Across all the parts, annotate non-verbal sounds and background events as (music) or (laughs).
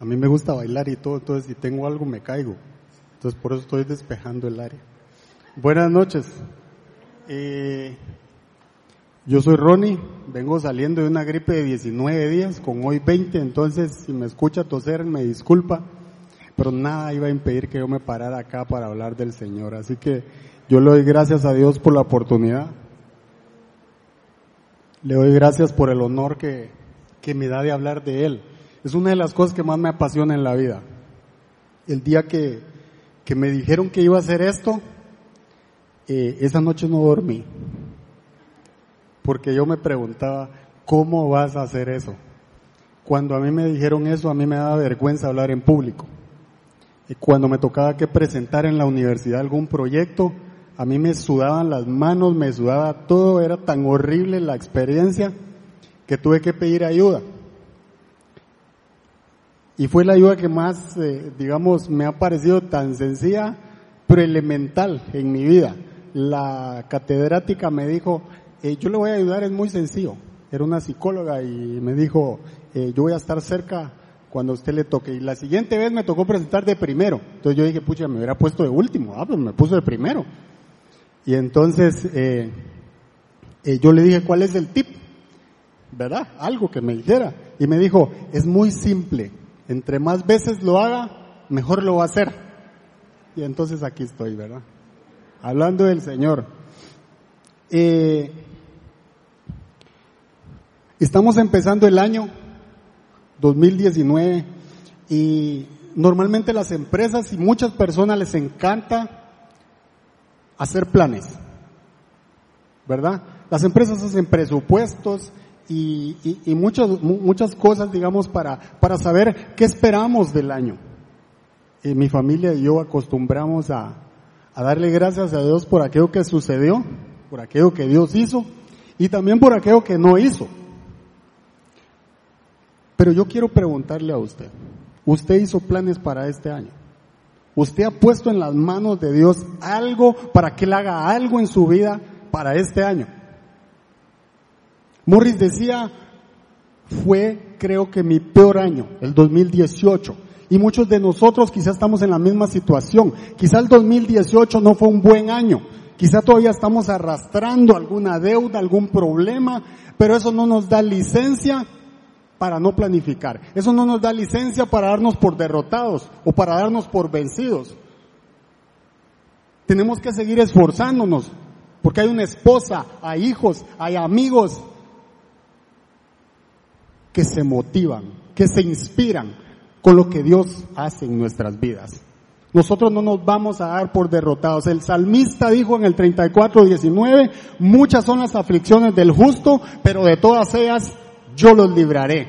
A mí me gusta bailar y todo, entonces si tengo algo me caigo. Entonces por eso estoy despejando el área. Buenas noches. Eh, yo soy Ronnie, vengo saliendo de una gripe de 19 días, con hoy 20, entonces si me escucha toser me disculpa, pero nada iba a impedir que yo me parara acá para hablar del Señor. Así que yo le doy gracias a Dios por la oportunidad. Le doy gracias por el honor que, que me da de hablar de Él. Es una de las cosas que más me apasiona en la vida. El día que, que me dijeron que iba a hacer esto, eh, esa noche no dormí. Porque yo me preguntaba, ¿cómo vas a hacer eso? Cuando a mí me dijeron eso, a mí me daba vergüenza hablar en público. Y cuando me tocaba que presentar en la universidad algún proyecto, a mí me sudaban las manos, me sudaba todo, era tan horrible la experiencia que tuve que pedir ayuda. Y fue la ayuda que más, eh, digamos, me ha parecido tan sencilla, pero elemental en mi vida. La catedrática me dijo, eh, yo le voy a ayudar, es muy sencillo. Era una psicóloga y me dijo, eh, yo voy a estar cerca cuando usted le toque. Y la siguiente vez me tocó presentar de primero. Entonces yo dije, pucha, me hubiera puesto de último. Ah, pues me puso de primero. Y entonces yo le dije, ¿cuál es el tip? ¿Verdad? Algo que me dijera. Y me dijo, es muy simple entre más veces lo haga, mejor lo va a hacer. Y entonces aquí estoy, ¿verdad? Hablando del Señor. Eh, estamos empezando el año 2019 y normalmente las empresas y muchas personas les encanta hacer planes, ¿verdad? Las empresas hacen presupuestos, y, y, muchas, muchas cosas, digamos, para, para saber qué esperamos del año. Y mi familia y yo acostumbramos a, a darle gracias a Dios por aquello que sucedió, por aquello que Dios hizo y también por aquello que no hizo. Pero yo quiero preguntarle a usted, ¿usted hizo planes para este año? ¿Usted ha puesto en las manos de Dios algo para que Él haga algo en su vida para este año? Morris decía, fue creo que mi peor año, el 2018. Y muchos de nosotros quizás estamos en la misma situación. Quizá el 2018 no fue un buen año. Quizá todavía estamos arrastrando alguna deuda, algún problema, pero eso no nos da licencia para no planificar. Eso no nos da licencia para darnos por derrotados o para darnos por vencidos. Tenemos que seguir esforzándonos porque hay una esposa, hay hijos, hay amigos, que se motivan, que se inspiran con lo que Dios hace en nuestras vidas. Nosotros no nos vamos a dar por derrotados. El salmista dijo en el 34, 19, muchas son las aflicciones del justo, pero de todas ellas yo los libraré.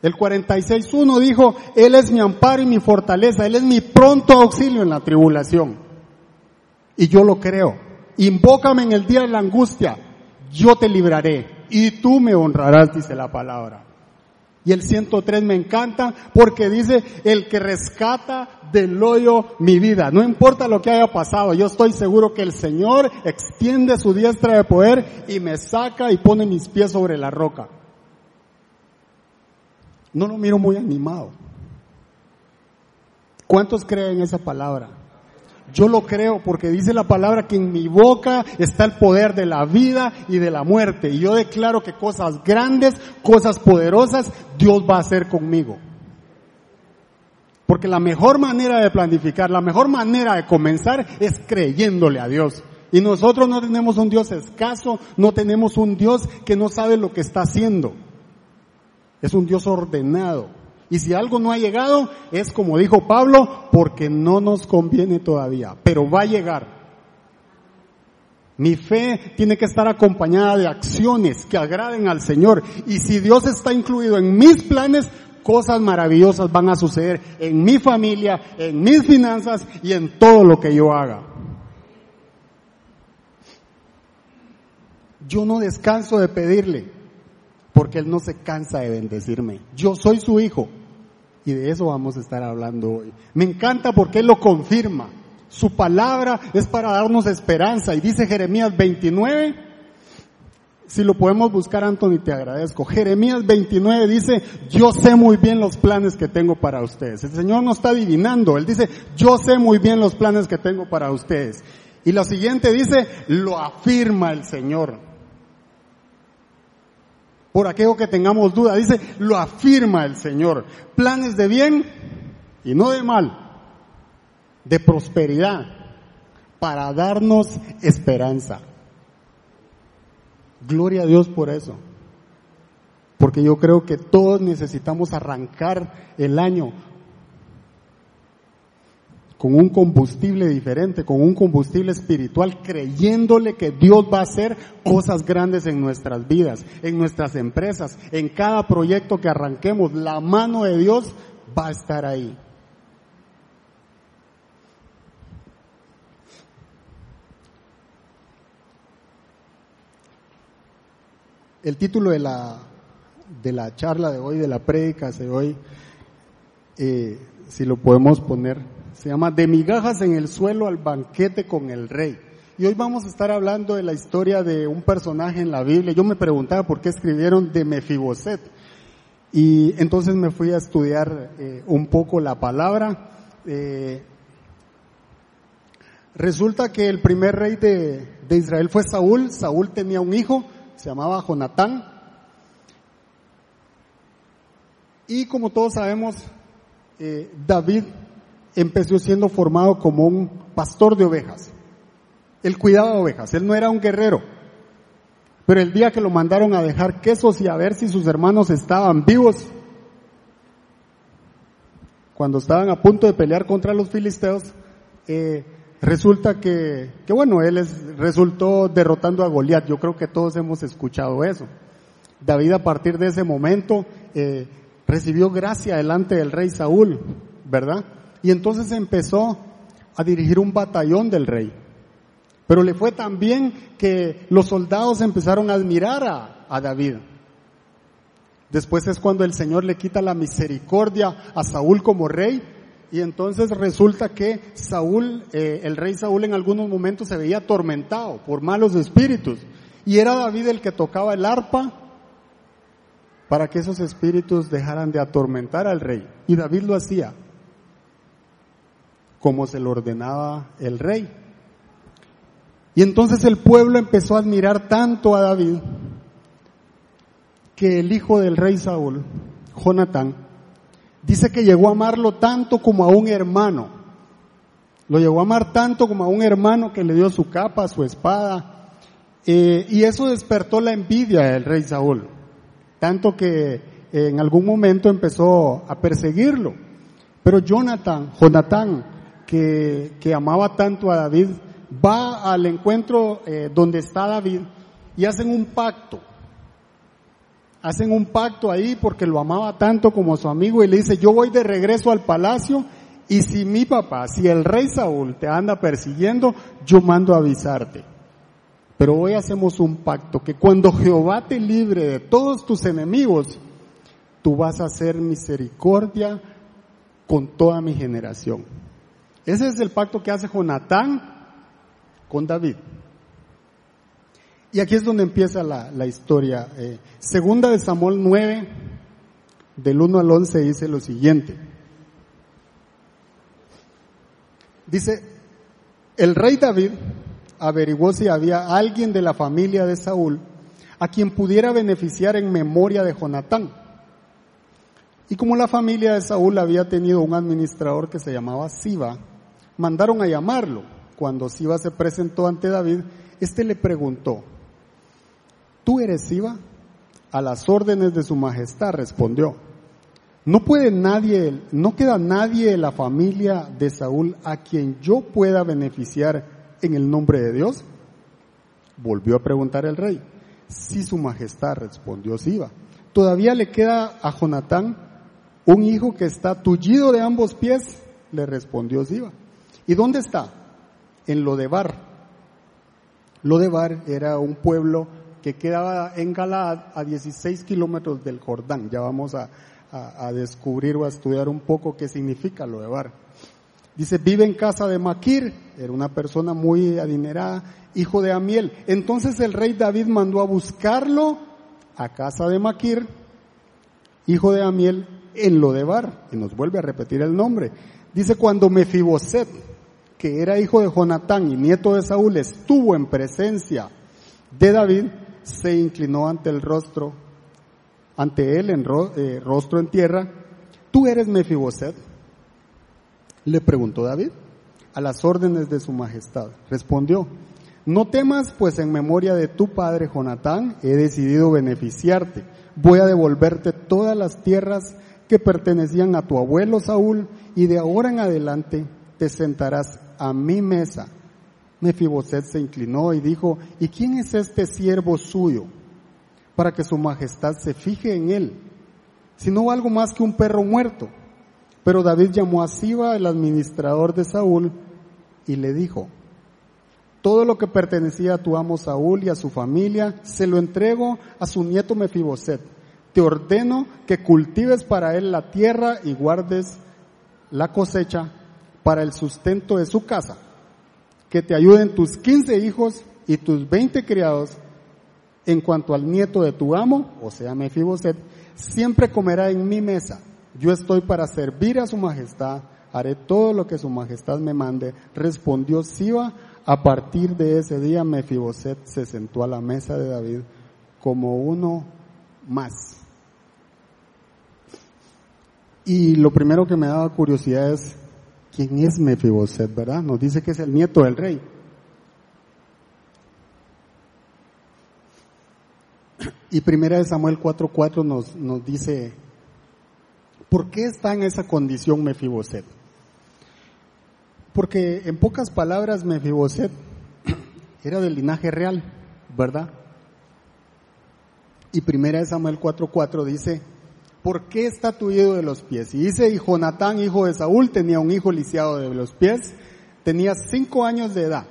El 46.1 dijo, Él es mi amparo y mi fortaleza, Él es mi pronto auxilio en la tribulación. Y yo lo creo. Invócame en el día de la angustia, yo te libraré y tú me honrarás, dice la palabra. Y el 103 me encanta porque dice, el que rescata del hoyo mi vida. No importa lo que haya pasado, yo estoy seguro que el Señor extiende su diestra de poder y me saca y pone mis pies sobre la roca. No lo miro muy animado. ¿Cuántos creen esa palabra? Yo lo creo porque dice la palabra que en mi boca está el poder de la vida y de la muerte. Y yo declaro que cosas grandes, cosas poderosas, Dios va a hacer conmigo. Porque la mejor manera de planificar, la mejor manera de comenzar es creyéndole a Dios. Y nosotros no tenemos un Dios escaso, no tenemos un Dios que no sabe lo que está haciendo. Es un Dios ordenado. Y si algo no ha llegado, es como dijo Pablo, porque no nos conviene todavía, pero va a llegar. Mi fe tiene que estar acompañada de acciones que agraden al Señor. Y si Dios está incluido en mis planes, cosas maravillosas van a suceder en mi familia, en mis finanzas y en todo lo que yo haga. Yo no descanso de pedirle, porque Él no se cansa de bendecirme. Yo soy su hijo y de eso vamos a estar hablando hoy. Me encanta porque Él lo confirma. Su palabra es para darnos esperanza. Y dice Jeremías 29, si lo podemos buscar, Anthony, te agradezco. Jeremías 29 dice, yo sé muy bien los planes que tengo para ustedes. El Señor no está adivinando, Él dice, yo sé muy bien los planes que tengo para ustedes. Y lo siguiente dice, lo afirma el Señor. Por aquello que tengamos duda, dice, lo afirma el Señor. Planes de bien y no de mal, de prosperidad, para darnos esperanza. Gloria a Dios por eso. Porque yo creo que todos necesitamos arrancar el año con un combustible diferente, con un combustible espiritual, creyéndole que Dios va a hacer cosas grandes en nuestras vidas, en nuestras empresas, en cada proyecto que arranquemos. La mano de Dios va a estar ahí. el título de la, de la charla de hoy, de la prédica de hoy, eh, si lo podemos poner, se llama De migajas en el suelo al banquete con el rey. Y hoy vamos a estar hablando de la historia de un personaje en la Biblia. Yo me preguntaba por qué escribieron de Mefiboset. Y entonces me fui a estudiar eh, un poco la palabra. Eh, resulta que el primer rey de, de Israel fue Saúl. Saúl tenía un hijo se llamaba Jonatán. Y como todos sabemos, eh, David empezó siendo formado como un pastor de ovejas. Él cuidaba ovejas, él no era un guerrero. Pero el día que lo mandaron a dejar quesos y a ver si sus hermanos estaban vivos, cuando estaban a punto de pelear contra los filisteos, eh, Resulta que, que bueno, él resultó derrotando a Goliat. Yo creo que todos hemos escuchado eso. David a partir de ese momento eh, recibió gracia delante del rey Saúl, ¿verdad? Y entonces empezó a dirigir un batallón del rey. Pero le fue tan bien que los soldados empezaron a admirar a, David. Después es cuando el Señor le quita la misericordia a Saúl como rey y entonces resulta que Saúl, eh, el rey Saúl en algunos momentos se veía atormentado por malos espíritus. Y era David el que tocaba el arpa para que esos espíritus dejaran de atormentar al rey. Y David lo hacía como se lo ordenaba el rey. Y entonces el pueblo empezó a admirar tanto a David que el hijo del rey Saúl, Jonatán, Dice que llegó a amarlo tanto como a un hermano. Lo llegó a amar tanto como a un hermano que le dio su capa, su espada. Eh, y eso despertó la envidia del rey Saúl. Tanto que en algún momento empezó a perseguirlo. Pero Jonathan, Jonathan, que, amaba tanto a David, va al encuentro eh, donde está David y hacen un pacto hacen un pacto ahí porque lo amaba tanto como su amigo y le dice, yo voy de regreso al palacio y si mi papá, si el rey Saúl te anda persiguiendo, yo mando a avisarte. Pero hoy hacemos un pacto que cuando Jehová te libre de todos tus enemigos, tú vas a hacer misericordia con toda mi generación. Ese es el pacto que hace Jonatán con David. Y aquí es donde empieza la, historia. Eh, segunda de Samuel 9, del 1 al 11, dice lo siguiente. Dice, el rey David averiguó si había alguien de la familia de Saúl a quien pudiera beneficiar en memoria de Jonatán. Y como la familia de Saúl había tenido un administrador que se llamaba Siba, mandaron a llamarlo. Cuando Siba se presentó ante David, este le preguntó, ¿tú eres Siba? A las órdenes de su majestad respondió. No puede nadie, no queda nadie de la familia de Saúl a quien yo pueda beneficiar en el nombre de Dios. Volvió a preguntar el rey. Sí, su majestad respondió Siba. Todavía le queda a Jonatán un hijo que está tullido de ambos pies, le respondió Siba. ¿Y dónde está? En Lodebar. Lodebar era un pueblo que quedaba en Galaad a 16 kilómetros del Jordán. Ya vamos a, descubrir o a estudiar un poco qué significa lo de Bar. Dice, vive en casa de Maquir, era una persona muy adinerada, hijo de Amiel. Entonces el rey David mandó a buscarlo a casa de Maquir, hijo de Amiel, en Lodebar. Y nos vuelve a repetir el nombre. Dice cuando Mefiboset, que era hijo de Jonatán y nieto de Saúl, estuvo en presencia de David, se inclinó ante el rostro, ante él en eh, rostro en tierra. ¿Tú eres Mefiboset? Le preguntó David. A las órdenes de su majestad. Respondió, no temas, pues en memoria de tu padre Jonatán he decidido beneficiarte. Voy a devolverte todas las tierras que pertenecían a tu abuelo Saúl y de ahora en adelante te sentarás a mi mesa. Mefiboset se inclinó y dijo, ¿y quién es este siervo suyo? Para que su majestad se fije en él, si no algo más que un perro muerto. Pero David llamó a Siba, el administrador de Saúl, y le dijo, todo lo que pertenecía a tu amo Saúl y a su familia, se lo entrego a su nieto Mefiboset. Te ordeno que cultives para él la tierra y guardes la cosecha para el sustento de su casa. Que te ayuden tus quince hijos y tus veinte criados. En cuanto al nieto de tu amo, o sea Mefiboset, siempre comerá en mi mesa yo estoy para servir a su majestad, haré todo lo que su majestad me mande. Respondió Siba, a partir de ese día Mefiboset se sentó a la mesa de David como uno más. Y lo primero que me daba curiosidad es, ¿quién es Mefiboset, verdad? Nos dice que es el nieto del rey. Y primera de Samuel 4.4 nos, nos dice ¿Por qué está en esa condición Mefiboset? Porque en pocas palabras Mefiboset (clears throat) era del linaje real, ¿verdad? Y primera de Samuel 4:4 dice, ¿por qué está tuido de los pies? Y dice, y Jonatán, hijo de Saúl, tenía un hijo lisiado de los pies, tenía cinco años de edad.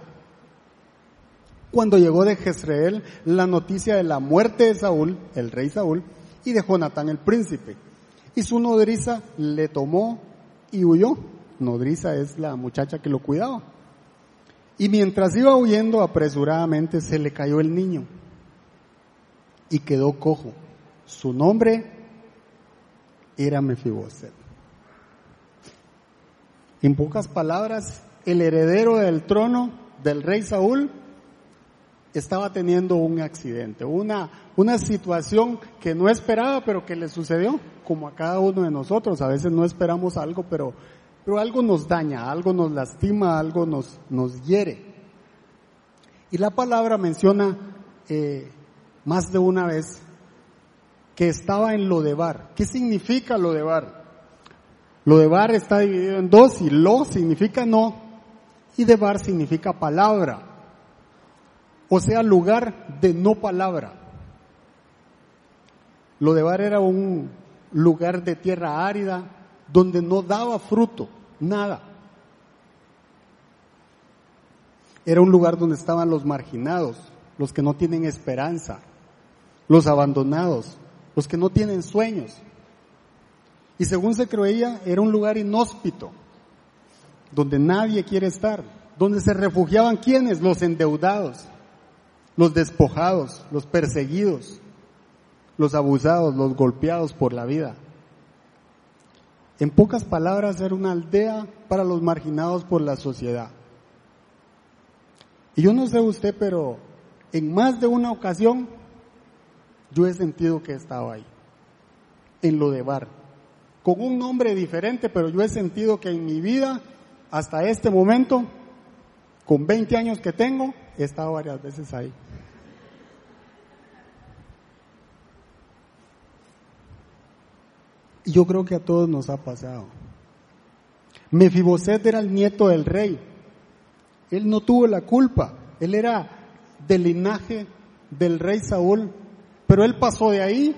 Cuando llegó de Jezreel la noticia de la muerte de Saúl, el rey Saúl, y de Jonatán el príncipe. Y su nodriza le tomó y huyó. Nodriza es la muchacha que lo cuidaba. Y mientras iba huyendo apresuradamente se le cayó el niño y quedó cojo. Su nombre era Mefiboset. En pocas palabras, el heredero del trono del rey Saúl estaba teniendo un accidente, una, una situación que no esperaba, pero que le sucedió, como a cada uno de nosotros. A veces no esperamos algo, pero, pero algo nos daña, algo nos lastima, algo nos, nos hiere. Y la palabra menciona eh, más de una vez que estaba en Lodebar. ¿Qué significa Lodebar? Lodebar está dividido en dos y lo significa no y debar significa palabra o sea, lugar de no palabra. Lo de Bar era un lugar de tierra árida donde no daba fruto, nada. Era un lugar donde estaban los marginados, los que no tienen esperanza, los abandonados, los que no tienen sueños. Y según se creía, era un lugar inhóspito, donde nadie quiere estar, donde se refugiaban quienes, los endeudados, los despojados, los perseguidos, los abusados, los golpeados por la vida. En pocas palabras, era una aldea para los marginados por la sociedad. Y yo no sé usted, pero en más de una ocasión yo he sentido que he estado ahí, en lo de bar, con un nombre diferente, pero yo he sentido que en mi vida, hasta este momento, con 20 años que tengo, he estado varias veces ahí. yo creo que a todos nos ha pasado. Mefiboset era el nieto del rey. Él no tuvo la culpa. Él era del linaje del rey Saúl. Pero él pasó de ahí.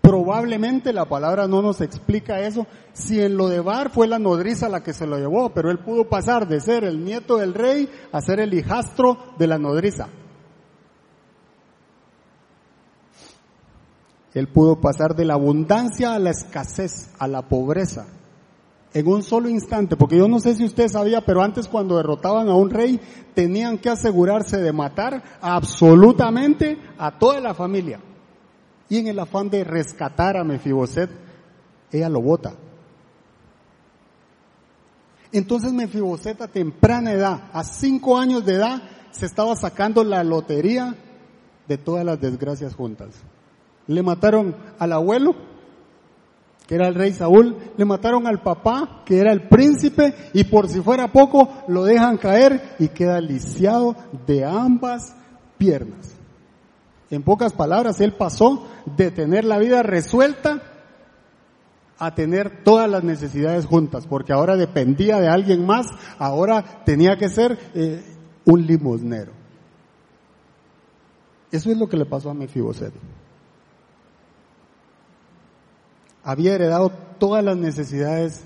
Probablemente la palabra no nos explica eso. Si en lo de Bar fue la nodriza la que se lo llevó, pero él pudo pasar de ser el nieto del rey a ser el hijastro de la nodriza. Él pudo pasar de la abundancia a la escasez, a la pobreza. En un solo instante, porque yo no sé si usted sabía, pero antes cuando derrotaban a un rey tenían que asegurarse de matar absolutamente a toda la familia. Y en el afán de rescatar a Mefiboset, ella lo bota. Entonces Mefiboset a temprana edad, a cinco años de edad, se estaba sacando la lotería de todas las desgracias juntas. Le mataron al abuelo, que era el rey Saúl, le mataron al papá, que era el príncipe, y por si fuera poco, lo dejan caer y queda lisiado de ambas piernas. En pocas palabras, él pasó de tener la vida resuelta a tener todas las necesidades juntas, porque ahora dependía de alguien más, ahora tenía que ser eh, un limosnero. Eso es lo que le pasó a Mefiboset. Había heredado todas las necesidades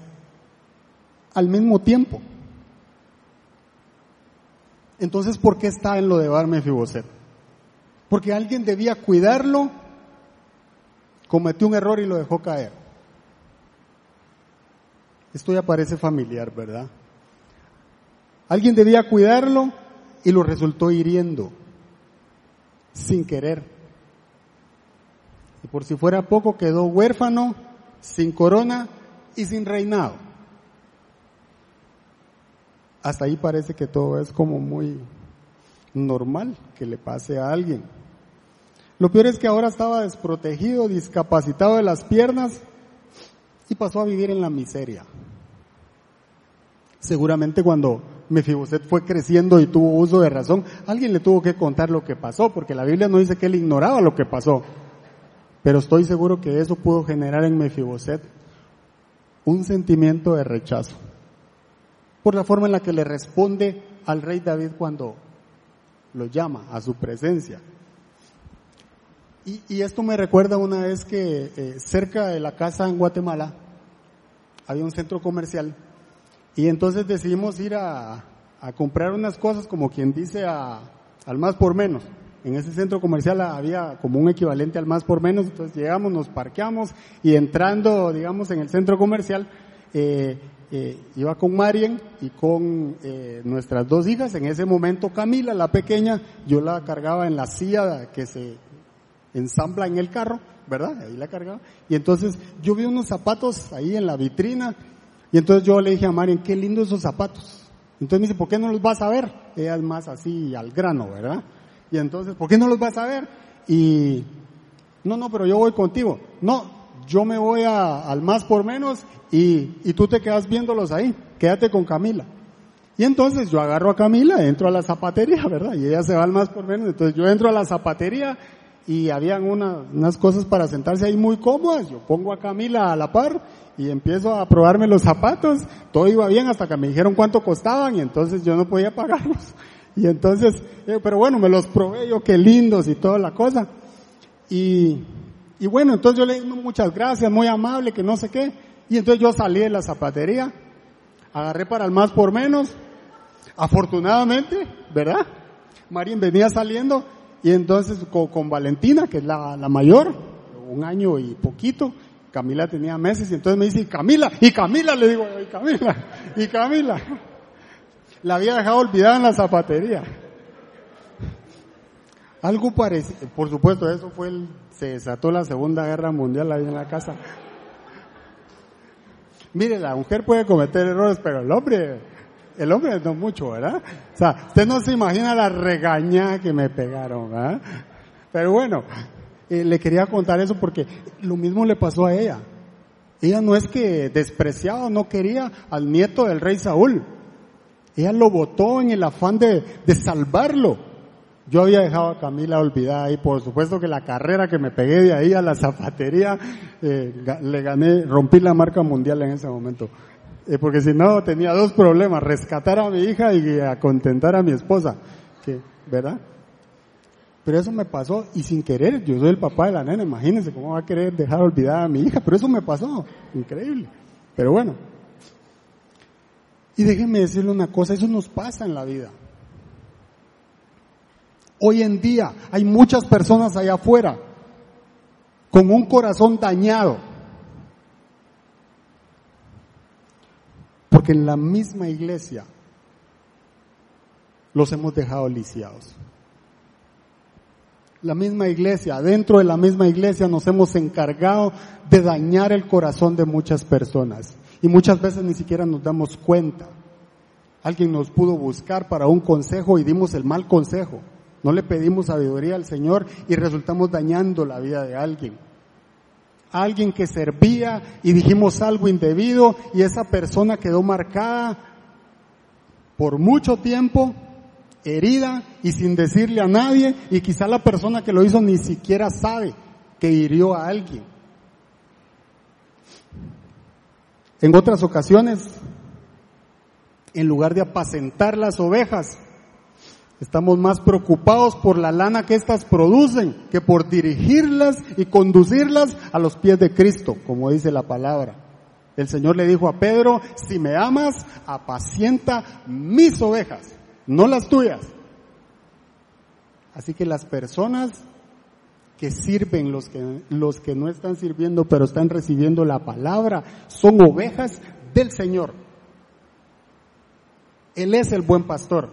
al mismo tiempo. Entonces, ¿por qué está en lo de Bar Mefiboset? Porque alguien debía cuidarlo, cometió un error y lo dejó caer. Esto ya parece familiar, ¿verdad? Alguien debía cuidarlo y lo resultó hiriendo, sin querer. Y por si fuera poco, quedó huérfano, sin corona y sin reinado. Hasta ahí parece que todo es como muy normal que le pase a alguien. Lo peor es que ahora estaba desprotegido, discapacitado de las piernas y pasó a vivir en la miseria. Seguramente cuando Mefiboset fue creciendo y tuvo uso de razón, alguien le tuvo que contar lo que pasó, porque la Biblia no dice que él ignoraba lo que pasó. Pero estoy seguro que eso pudo generar en Mefiboset un sentimiento de rechazo por la forma en la que le responde al rey David cuando lo llama a su presencia. Y, esto me recuerda una vez que eh, cerca de la casa en Guatemala había un centro comercial y entonces decidimos ir a, comprar unas cosas como quien dice al más por menos. En ese centro comercial había como un equivalente al más por menos, entonces llegamos, nos parqueamos y entrando, digamos, en el centro comercial, eh, eh, iba con Marien y con eh, nuestras dos hijas. En ese momento Camila, la pequeña, yo la cargaba en la silla que se ensambla en el carro, ¿verdad? Ahí la cargaba. Y entonces yo vi unos zapatos ahí en la vitrina y entonces yo le dije a Marien, qué lindo esos zapatos. Entonces me dice, ¿por qué no los vas a ver? Ella es más así al grano, ¿verdad? Y entonces, ¿por qué no los vas a ver? Y, no, no, pero yo voy contigo. No, yo me voy al más por menos y, y tú te quedas viéndolos ahí. Quédate con Camila. Y entonces yo agarro a Camila, entro a la zapatería, (laughs) ¿verdad? Y ella se va al más por menos. Entonces yo entro a la zapatería y habían unas cosas para sentarse ahí muy cómodas. Yo pongo a Camila a la par y empiezo a probarme los zapatos. Todo iba bien hasta que me dijeron cuánto costaban y entonces yo no podía pagarlos. Y entonces, eh, pero bueno, me los probé yo, qué lindos y toda la cosa. Y, y bueno, entonces yo le dije muchas gracias, muy amable, que no sé qué. Y entonces yo salí de la zapatería, agarré para el más por menos. Afortunadamente, ¿verdad? Marín venía saliendo y entonces con, Valentina, que es la, la, mayor, un año y poquito, Camila tenía meses y entonces me dice, Camila, y Camila le digo, y Camila, y Camila. La había dejado olvidada en la zapatería. Algo parecido, por supuesto, eso fue el, se desató la Segunda Guerra Mundial ahí en la casa. Mire, la mujer puede cometer errores, pero el hombre, el hombre no mucho, ¿verdad? O sea, usted no se imagina la regaña que me pegaron, ¿verdad? Pero bueno, eh, le quería contar eso porque lo mismo le pasó a ella. Ella no es que despreciaba o no quería al nieto del rey Saúl. Ella lo votó en el afán de, de salvarlo. Yo había dejado a Camila olvidada y por supuesto que la carrera que me pegué de ahí a la zapatería, eh, le gané, rompí la marca mundial en ese momento. Eh, porque si no tenía dos problemas, rescatar a mi hija y a contentar a mi esposa. Que, ¿Verdad? Pero eso me pasó y sin querer, yo soy el papá de la nena, imagínense cómo va a querer dejar olvidada a mi hija, pero eso me pasó, increíble. Pero bueno, y déjenme decirle una cosa, eso nos pasa en la vida. Hoy en día hay muchas personas allá afuera con un corazón dañado, Porque en la misma iglesia los hemos dejado lisiados. La misma iglesia, dentro de la misma iglesia nos hemos encargado de dañar el corazón de muchas personas. Y muchas veces ni siquiera nos damos cuenta. Alguien nos pudo buscar para un consejo y dimos el mal consejo. No le pedimos sabiduría al Señor y resultamos dañando la vida de alguien. Alguien que servía y dijimos algo indebido y esa persona quedó marcada por mucho tiempo, herida y sin decirle a nadie y quizá la persona que lo hizo ni siquiera sabe que hirió a alguien. En otras ocasiones, en lugar de apacentar las ovejas, estamos más preocupados por la lana que éstas producen que por dirigirlas y conducirlas a los pies de Cristo, como dice la palabra. El Señor le dijo a Pedro, si me amas, apacienta mis ovejas, no las tuyas. Así que las personas que sirven, los que, los que no están sirviendo, pero están recibiendo la palabra, son ovejas del Señor. Él es el buen pastor.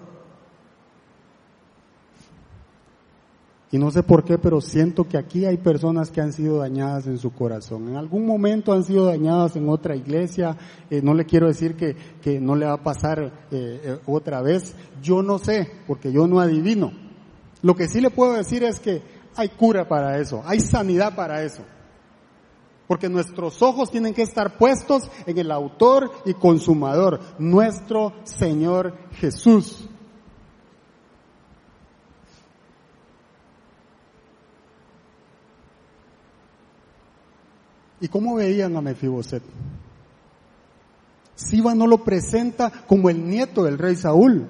Y no sé por qué, pero siento que aquí hay personas que han sido dañadas en su corazón. En algún momento han sido dañadas en otra iglesia. Eh, no le quiero decir que, que, no le va a pasar eh, eh, otra vez. Yo no sé, porque yo no adivino. Lo que sí le puedo decir es que hay cura para eso, hay sanidad para eso. Porque nuestros ojos tienen que estar puestos en el autor y consumador, nuestro Señor Jesús. ¿Y cómo veían a Mefiboset? Siba no lo presenta como el nieto del rey Saúl.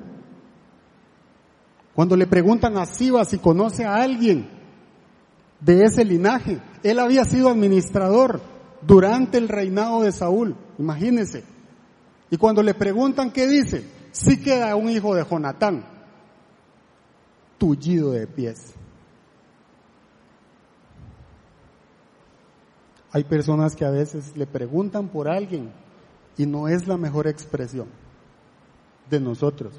Cuando le preguntan a Siba si conoce a alguien, de ese linaje. Él había sido administrador durante el reinado de Saúl, imagínense. Y cuando le preguntan qué dice, sí queda un hijo de Jonatán, tullido de pies. Hay personas que a veces le preguntan por alguien y no es la mejor expresión de nosotros.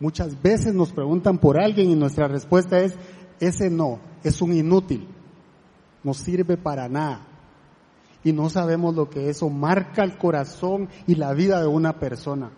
Muchas veces nos preguntan por alguien y nuestra respuesta es, ese no, es un inútil, no sirve para nada. Y no sabemos lo que eso marca el corazón y la vida de una persona.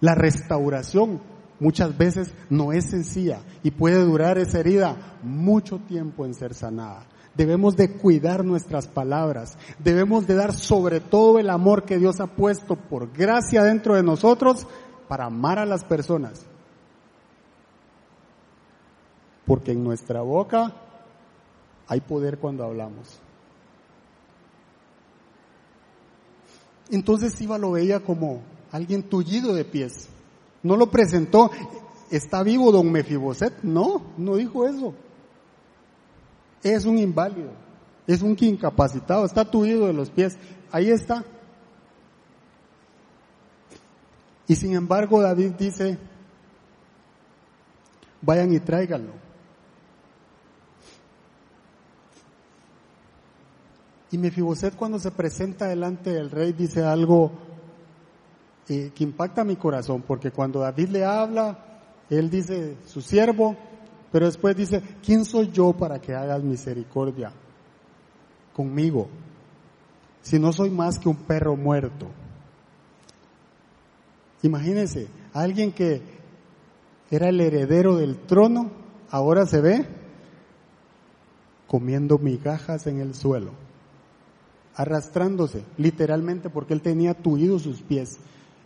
La restauración muchas veces no es sencilla y puede durar esa herida mucho tiempo en ser sanada. Debemos de cuidar nuestras palabras, debemos de dar sobre todo el amor que Dios ha puesto por gracia dentro de nosotros para amar a las personas porque en nuestra boca hay poder cuando hablamos. Entonces Iba lo veía como alguien tullido de pies. No lo presentó, ¿está vivo don Mefiboset? No, no dijo eso. Es un inválido, es un incapacitado, está tullido de los pies. Ahí está. Y sin embargo David dice, vayan y tráiganlo. Y Mefiboset cuando se presenta delante del rey dice algo eh, que impacta mi corazón, porque cuando David le habla, él dice, su siervo, pero después dice, ¿quién soy yo para que hagas misericordia conmigo? Si no soy más que un perro muerto. Imagínense, alguien que era el heredero del trono, ahora se ve comiendo migajas en el suelo arrastrándose, literalmente, porque él tenía tuidos sus pies.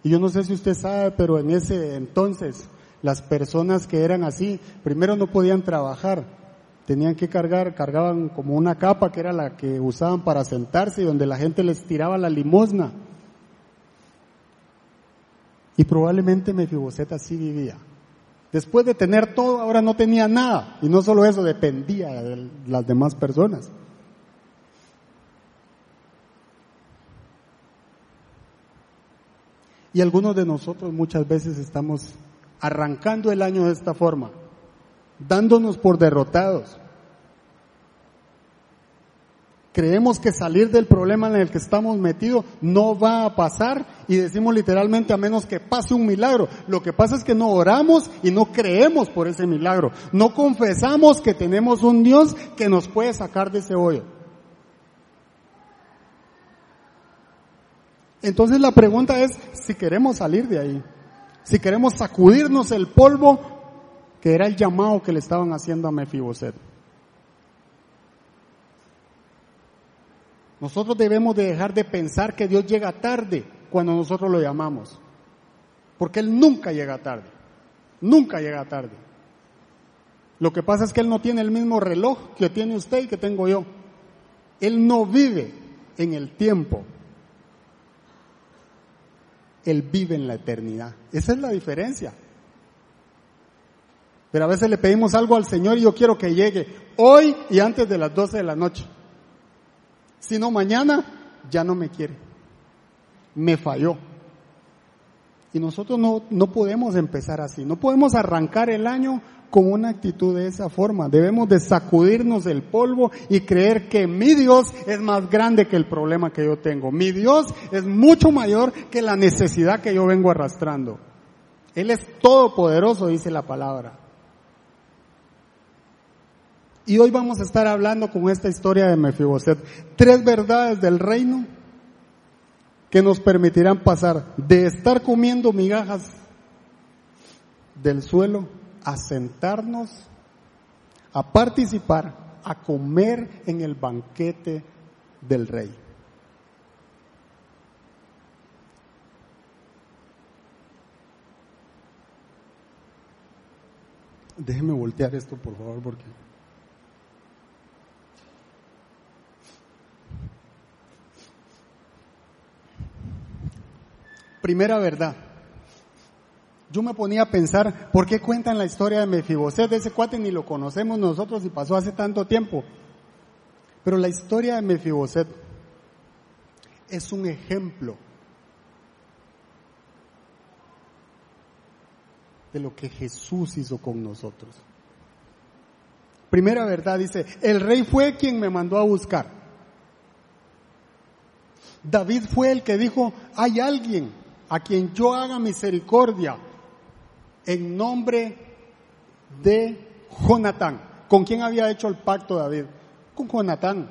Y yo no sé si usted sabe, pero en ese entonces las personas que eran así, primero no podían trabajar, tenían que cargar, cargaban como una capa que era la que usaban para sentarse y donde la gente les tiraba la limosna. Y probablemente Mefiboset así vivía. Después de tener todo, ahora no tenía nada. Y no solo eso, dependía de las demás personas. Y algunos de nosotros muchas veces estamos arrancando el año de esta forma, dándonos por derrotados. Creemos que salir del problema en el que estamos metidos no va a pasar y decimos literalmente a menos que pase un milagro. Lo que pasa es que no oramos y no creemos por ese milagro. No confesamos que tenemos un Dios que nos puede sacar de ese hoyo. Entonces la pregunta es si queremos salir de ahí, si queremos sacudirnos el polvo que era el llamado que le estaban haciendo a Mefiboset. Nosotros debemos de dejar de pensar que Dios llega tarde cuando nosotros lo llamamos. Porque Él nunca llega tarde. Nunca llega tarde. Lo que pasa es que Él no tiene el mismo reloj que tiene usted y que tengo yo. Él no vive en el tiempo. Él vive en la eternidad. Esa es la diferencia. Pero a veces le pedimos algo al Señor y yo quiero que llegue hoy y antes de las 12 de la noche. Si no, mañana ya no me quiere. Me falló. Y nosotros no, no podemos empezar así. No podemos arrancar el año con una actitud de esa forma. Debemos de sacudirnos el polvo y creer que mi Dios es más grande que el problema que yo tengo. Mi Dios es mucho mayor que la necesidad que yo vengo arrastrando. Él es todopoderoso, dice la palabra. Y hoy vamos a estar hablando con esta historia de Mefiboset. Tres verdades del reino que nos permitirán pasar de estar comiendo migajas del suelo a sentarnos, a participar, a comer en el banquete del rey. Déjeme voltear esto, por favor, porque... Primera verdad. Yo me ponía a pensar, ¿por qué cuentan la historia de Mefiboset? Ese cuate ni lo conocemos nosotros y pasó hace tanto tiempo. Pero la historia de Mefiboset es un ejemplo de lo que Jesús hizo con nosotros. Primera verdad dice, el rey fue quien me mandó a buscar. David fue el que dijo, hay alguien a quien yo haga misericordia en nombre de Jonatán. ¿Con quién había hecho el pacto David? Con Jonatán.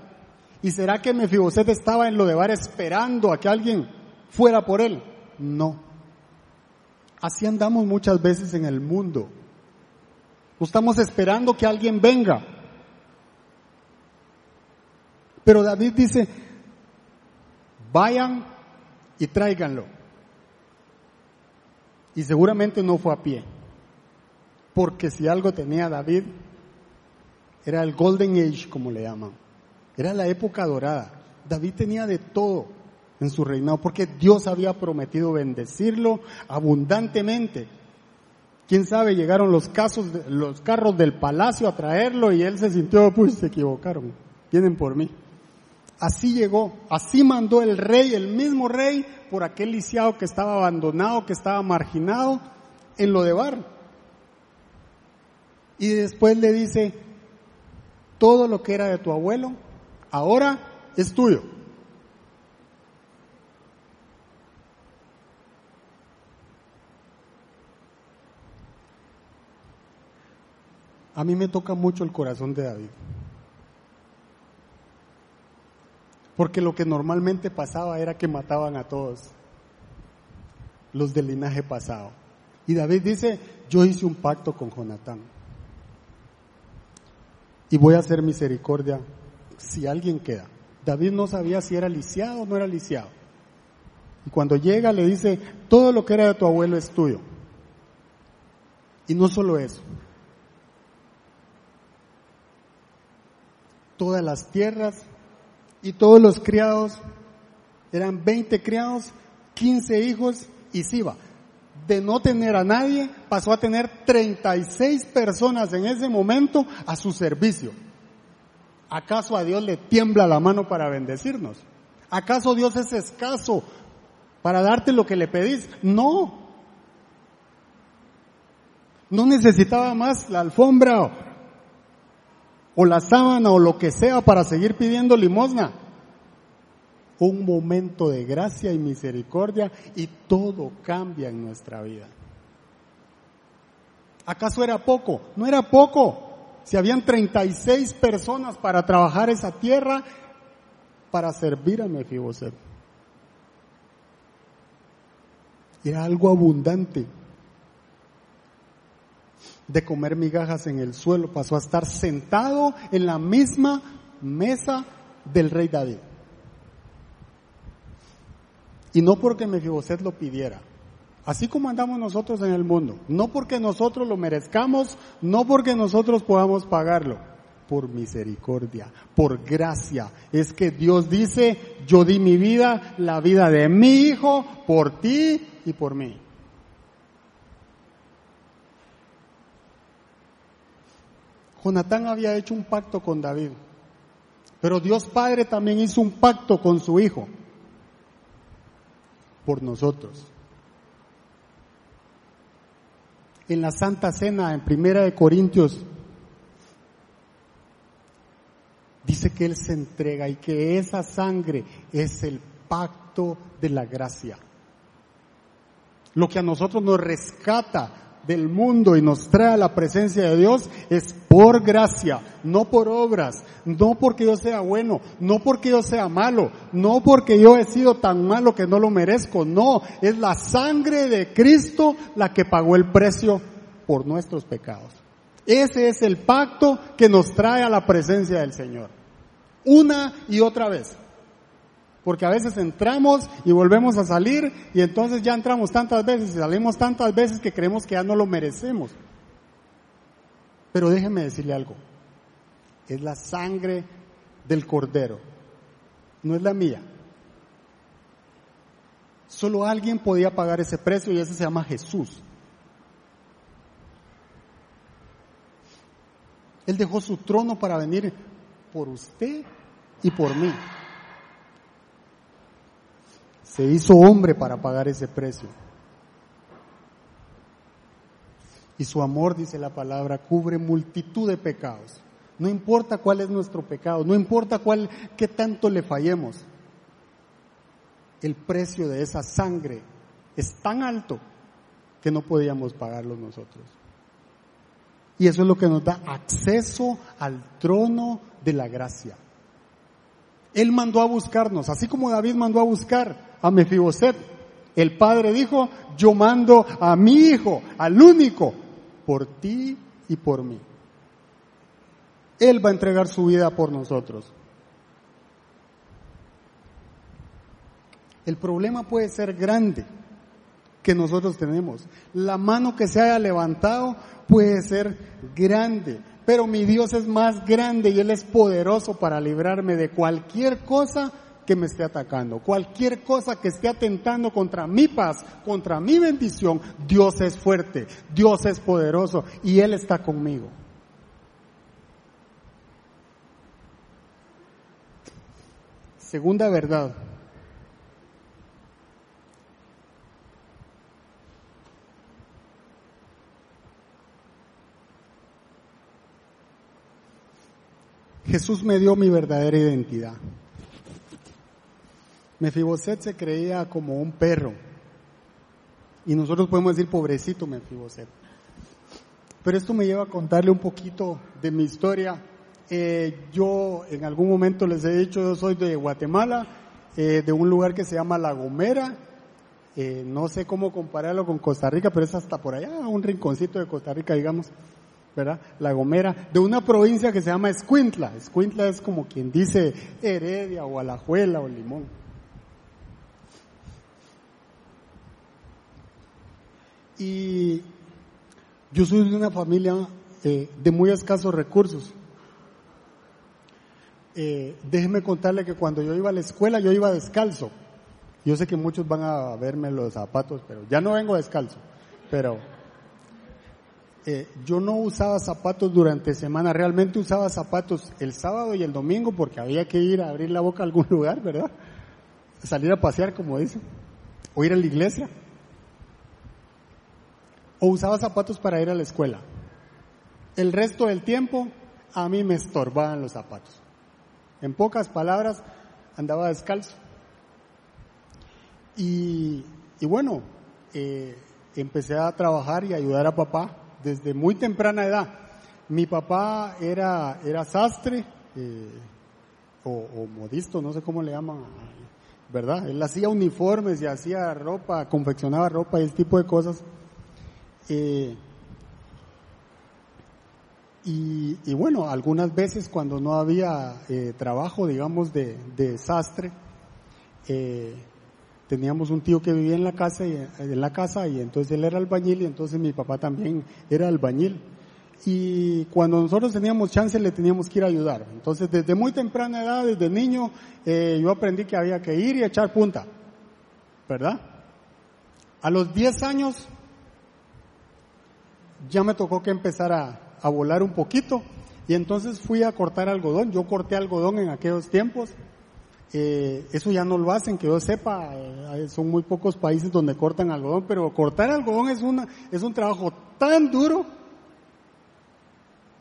¿Y será que Mefiboset estaba en lo de bar esperando a que alguien fuera por él? No. Así andamos muchas veces en el mundo. Estamos esperando que alguien venga. Pero David dice, vayan y tráiganlo. Y seguramente no fue a pie. Porque si algo tenía David, era el Golden Age, como le llaman. Era la época dorada. David tenía de todo en su reinado, porque Dios había prometido bendecirlo abundantemente. Quién sabe, llegaron los casos, los carros del palacio a traerlo y él se sintió, pues se equivocaron, vienen por mí. Así llegó, así mandó el rey, el mismo rey, por aquel lisiado que estaba abandonado, que estaba marginado, en lo de Bar. Y después le dice, todo lo que era de tu abuelo, ahora es tuyo. A mí me toca mucho el corazón de David. Porque lo que normalmente pasaba era que mataban a todos los del linaje pasado. Y David dice, yo hice un pacto con Jonatán. Y voy a hacer misericordia si alguien queda. David no sabía si era lisiado o no era lisiado. Y cuando llega le dice, todo lo que era de tu abuelo es tuyo. Y no solo eso. Todas las tierras y todos los criados, eran 20 criados, 15 hijos y Siba. De no tener a nadie, pasó a tener 36 personas en ese momento a su servicio. ¿Acaso a Dios le tiembla la mano para bendecirnos? ¿Acaso Dios es escaso para darte lo que le pedís? No. No necesitaba más la alfombra o la sábana o lo que sea para seguir pidiendo limosna. Un momento de gracia y misericordia y todo cambia en nuestra vida. ¿Acaso era poco? No era poco. Si habían 36 personas para trabajar esa tierra, para servir a Mefiboset. Era algo abundante. De comer migajas en el suelo, pasó a estar sentado en la misma mesa del rey David. Y no porque Mefiboset lo pidiera, así como andamos nosotros en el mundo, no porque nosotros lo merezcamos, no porque nosotros podamos pagarlo, por misericordia, por gracia. Es que Dios dice, yo di mi vida, la vida de mi hijo, por ti y por mí. Jonatán había hecho un pacto con David, pero Dios Padre también hizo un pacto con su hijo, por nosotros. En la Santa Cena, en Primera de Corintios dice que Él se entrega y que esa sangre es el pacto de la gracia. Lo que a nosotros nos rescata del mundo y nos trae a la presencia de Dios es por gracia, no por obras, no porque yo sea bueno, no porque yo sea malo, no porque yo he sido tan malo que no lo merezco, no, es la sangre de Cristo la que pagó el precio por nuestros pecados. Ese es el pacto que nos trae a la presencia del Señor una y otra vez. Porque a veces entramos y volvemos a salir y entonces ya entramos tantas veces y salimos tantas veces que creemos que ya no lo merecemos. Pero déjeme decirle algo. Es la sangre del cordero. No es la mía. Solo alguien podía pagar ese precio y ese se llama Jesús. Él dejó su trono para venir por usted y por mí. Se hizo hombre para pagar ese precio. Y su amor, dice la palabra, cubre multitud de pecados. No importa cuál es nuestro pecado, no importa cuál, qué tanto le fallemos. El precio de esa sangre es tan alto que no podíamos pagarlo nosotros. Y eso es lo que nos da acceso al trono de la gracia. Él mandó a buscarnos, así como David mandó a buscar a Mefiboset. El padre dijo, yo mando a mi hijo, al único, por ti y por mí. Él va a entregar su vida por nosotros. El problema puede ser grande que nosotros tenemos. La mano que se haya levantado puede ser grande, pero mi Dios es más grande y Él es poderoso para librarme de cualquier cosa que me esté atacando, cualquier cosa que esté atentando contra mi paz, contra mi bendición, Dios es fuerte, Dios es poderoso y Él está conmigo. Segunda verdad, Jesús me dio mi verdadera identidad. Mefiboset se creía como un perro. Y nosotros podemos decir, pobrecito Mefiboset. Pero esto me lleva a contarle un poquito de mi historia. Eh, yo en algún momento les he dicho, yo soy de Guatemala, eh, de un lugar que se llama La Gomera. Eh, no sé cómo compararlo con Costa Rica, pero es hasta por allá, un rinconcito de Costa Rica, digamos. ¿Verdad? La Gomera, de una provincia que se llama Escuintla. Escuintla es como quien dice Heredia o Alajuela o Limón. Y yo soy de una familia eh, de muy escasos recursos. Eh, déjeme contarle que cuando yo iba a la escuela yo iba descalzo. Yo sé que muchos van a verme los zapatos, pero ya no vengo descalzo. Pero eh, yo no usaba zapatos durante semana, realmente usaba zapatos el sábado y el domingo porque había que ir a abrir la boca a algún (laughs) lugar, ¿verdad? Salir a pasear, como dicen, o ir a la iglesia. O usaba zapatos para ir a la escuela. El resto del tiempo a mí me estorbaban los zapatos. En pocas palabras, andaba descalzo. Y, bueno, eh, empecé a trabajar y ayudar a papá desde muy temprana edad. Mi papá era, era sastre eh, o, modisto, no sé cómo le llaman, ¿verdad? Él hacía uniformes y hacía ropa, confeccionaba ropa y ese tipo de cosas. Eh, y, bueno, algunas veces cuando no había eh, trabajo, digamos, de, sastre, eh, teníamos un tío que vivía en la casa y, en la casa y entonces él era albañil y entonces mi papá también era albañil. Y cuando nosotros teníamos chance le teníamos que ir a ayudar. Entonces desde muy temprana edad, desde niño, eh, yo aprendí que había que ir y echar punta. ¿Verdad? A los 10 años ya me tocó que empezar a volar un poquito y entonces fui a cortar algodón. Yo corté algodón en aquellos tiempos. Eh, eso ya no lo hacen, que yo sepa, eh, son muy pocos países donde cortan algodón, pero cortar algodón es, una, es un trabajo tan duro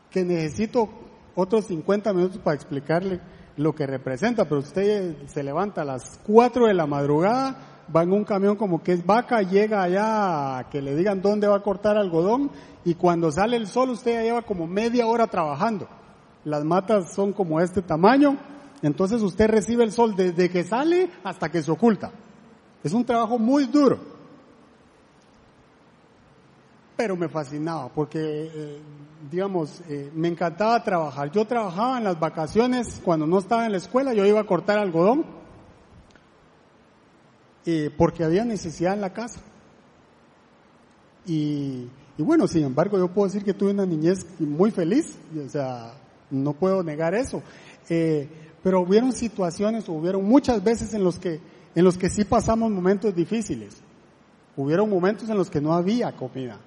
que necesito otros 50 minutos para explicarle lo que representa, pero usted se levanta a las 4 de la madrugada, va en un camión como que es vaca, llega allá a que le digan dónde va a cortar algodón y cuando sale el sol usted ya lleva como media hora trabajando. Las matas son como este tamaño, entonces usted recibe el sol desde que sale hasta que se oculta. Es un trabajo muy duro. Pero me fascinaba porque, eh, digamos, eh, me encantaba trabajar. Yo trabajaba en las vacaciones, cuando no estaba en la escuela, yo iba a cortar algodón, eh, porque había necesidad en la casa. Y, y bueno, sin embargo, yo puedo decir que tuve una niñez muy feliz, o sea, no puedo negar eso. Eh, pero hubieron situaciones, hubieron muchas veces en los que, en los que sí pasamos momentos difíciles. Hubieron momentos en los que no había comida.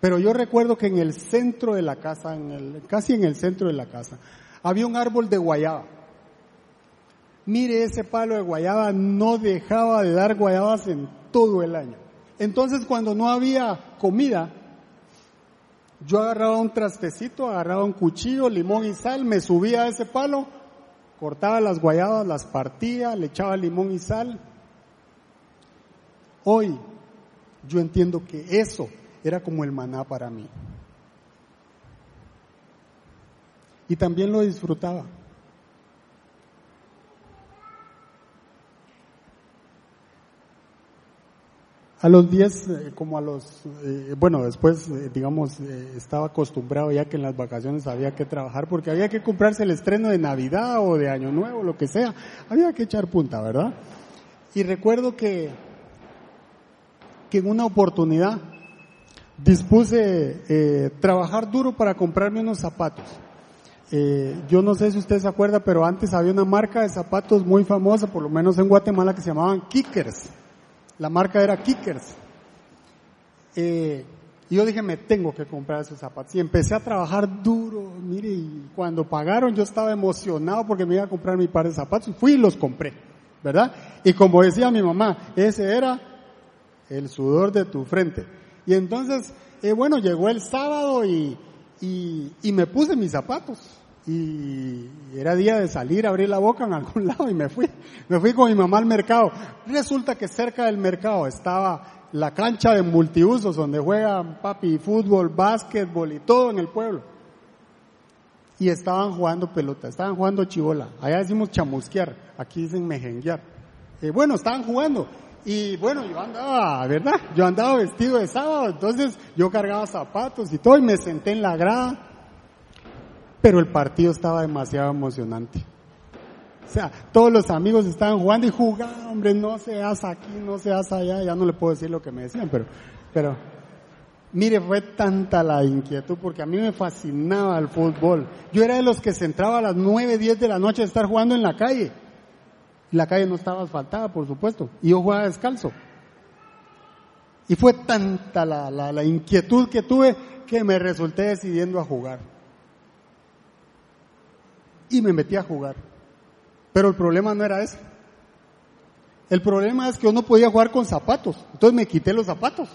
Pero yo recuerdo que en el centro de la casa, en el, casi en el centro de la casa, había un árbol de guayaba. Mire, ese palo de guayaba no dejaba de dar guayabas en todo el año. Entonces cuando no había comida, yo agarraba un trastecito, agarraba un cuchillo, limón y sal, me subía a ese palo, cortaba las guayabas, las partía, le echaba limón y sal. Hoy yo entiendo que eso era como el maná para mí. Y también lo disfrutaba. A los 10, eh, como a los, eh, bueno, después, eh, digamos, estaba acostumbrado ya que en las vacaciones había que trabajar porque había que comprarse el estreno de Navidad o de Año Nuevo, lo que sea. Había que echar punta, ¿verdad? Y recuerdo que, que en una oportunidad dispuse trabajar duro para comprarme unos zapatos. yo no sé si usted se acuerda, pero antes había una marca de zapatos muy famosa, por lo menos en Guatemala, que se llamaban Kickers la marca era Kickers. Eh, y yo dije, me tengo que comprar esos zapatos. Y empecé a trabajar duro, mire, y cuando pagaron yo estaba emocionado porque me iba a comprar mi par de zapatos. Fui y los compré, ¿verdad? Y como decía mi mamá, ese era el sudor de tu frente. Y entonces, eh, bueno, llegó el sábado y, y, y me puse mis zapatos y era día de salir, abrir la boca en algún (laughs) lado y me fui. Me fui con mi mamá al mercado. Resulta que cerca del mercado estaba la cancha de multiusos donde juegan papi fútbol, básquetbol y todo en el pueblo. Y estaban jugando pelota, estaban jugando chivola. Allá decimos chamusquear, aquí dicen mejenguear. Eh, bueno, estaban jugando. Y bueno, yo andaba, ¿verdad? Yo andaba vestido de sábado, entonces yo cargaba zapatos y todo y me senté en la grada pero el partido estaba demasiado emocionante. O sea, todos los amigos estaban jugando y jugaban, hombre, no seas aquí, no seas allá, ya no le puedo decir lo que me decían, pero, pero, mire, fue tanta la inquietud porque a mí me fascinaba el fútbol. Yo era de los que se entraba a las nueve, diez de la noche a estar jugando en la calle. La calle no estaba asfaltada, por supuesto, y yo jugaba descalzo. Y fue tanta la, la, la inquietud que tuve que me resulté decidiendo a jugar y me metí a jugar. Pero el problema no era ese. El problema es que yo no podía jugar con zapatos. Entonces me quité los zapatos.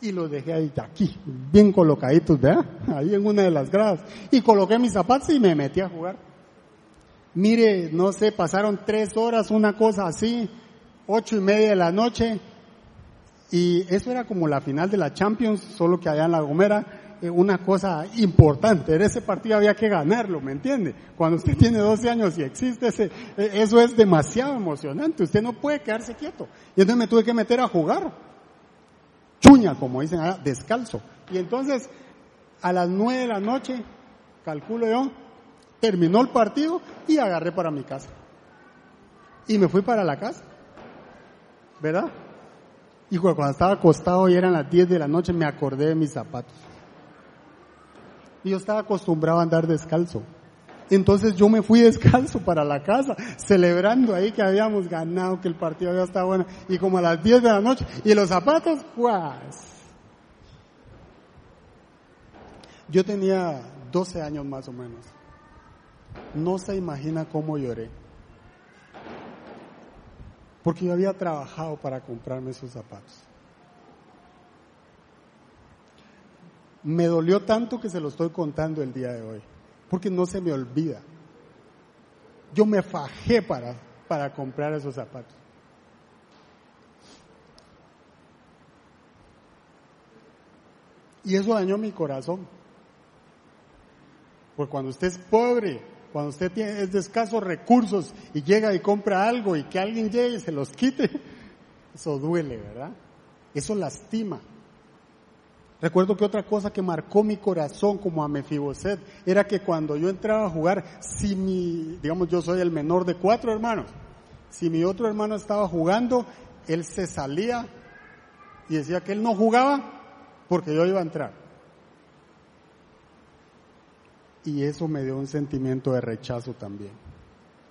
y los dejé ahí, aquí, bien colocaditos, ¿verdad? Ahí en una de las gradas. Y coloqué mis zapatos y me metí a jugar. Mire, no sé, pasaron tres horas, una cosa así, ocho y media de la noche, y eso era como la final de la Champions, solo que allá en La Gomera, una cosa importante, en ese partido había que ganarlo, ¿me entiende? Cuando usted (laughs) tiene 12 años y existe ese, eh, eso es demasiado emocionante, usted no puede quedarse quieto. Y entonces me tuve que meter a jugar, chuña, como dicen descalzo. Y entonces, a las nueve de la noche, calculo yo, terminó el partido y agarré para mi casa. Y me fui para la casa, ¿verdad? Y cuando estaba acostado y eran las 10 de la noche, me acordé de mis zapatos. Yo estaba acostumbrado a andar descalzo. Entonces yo me fui descalzo para la casa, celebrando ahí que habíamos ganado, que el partido había estado bueno. Y como a las 10 de la noche, y los zapatos, pues. Yo tenía 12 años más o menos. No se imagina cómo lloré. Porque yo había trabajado para comprarme esos zapatos. Me dolió tanto que se lo estoy contando el día de hoy porque no se me olvida. Yo me fajé para, para comprar esos zapatos. Y eso dañó mi corazón. Porque cuando usted es pobre, cuando usted tiene, es de escasos recursos y llega y compra algo y que alguien llegue y se los quite, (laughs) eso duele, ¿verdad? Eso lastima. Recuerdo que otra cosa que marcó mi corazón como a Mefiboset era que cuando yo entraba a jugar, si mi, digamos yo soy el menor de cuatro hermanos, si mi otro hermano estaba jugando, él se salía y decía que él no jugaba porque yo iba a entrar. Y eso me dio un sentimiento de rechazo también.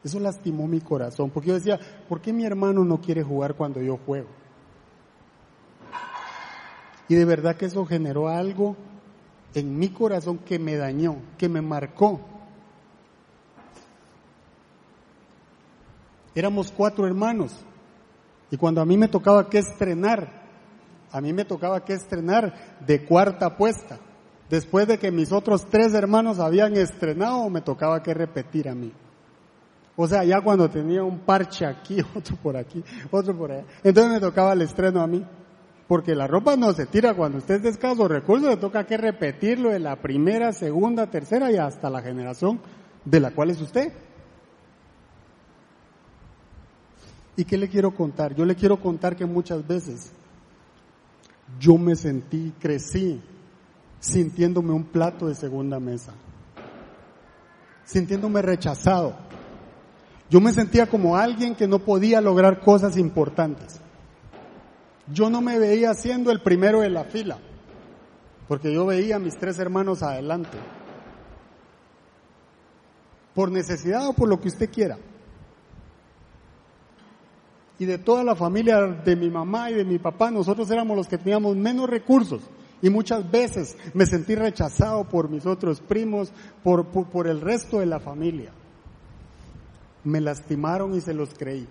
Eso lastimó mi corazón, porque yo decía, ¿por qué mi hermano no quiere jugar cuando yo juego? Y de verdad que eso generó algo en mi corazón que me dañó, que me marcó. Éramos cuatro hermanos. Y cuando a mí me tocaba que estrenar, a mí me tocaba que estrenar de cuarta puesta. Después de que mis otros tres hermanos habían estrenado, me tocaba que repetir a mí. O sea, ya cuando tenía un parche aquí, (laughs) otro por aquí, otro por allá. Entonces me tocaba el estreno a mí. Porque la ropa no se tira cuando usted es de escasos recursos, le toca que repetirlo de la primera, segunda, tercera y hasta la generación de la cual es usted. ¿Y qué le quiero contar? Yo le quiero contar que muchas veces yo me sentí, crecí, sintiéndome un plato de segunda mesa, sintiéndome rechazado. Yo me sentía como alguien que no podía lograr cosas importantes. Yo no me veía siendo el primero de la fila, porque yo veía a mis tres hermanos adelante, por necesidad o por lo que usted quiera. Y de toda la familia de mi mamá y de mi papá, nosotros éramos los que teníamos menos recursos. Y muchas veces me sentí rechazado por mis otros primos, por, por, por el resto de la familia. Me lastimaron y se los creí.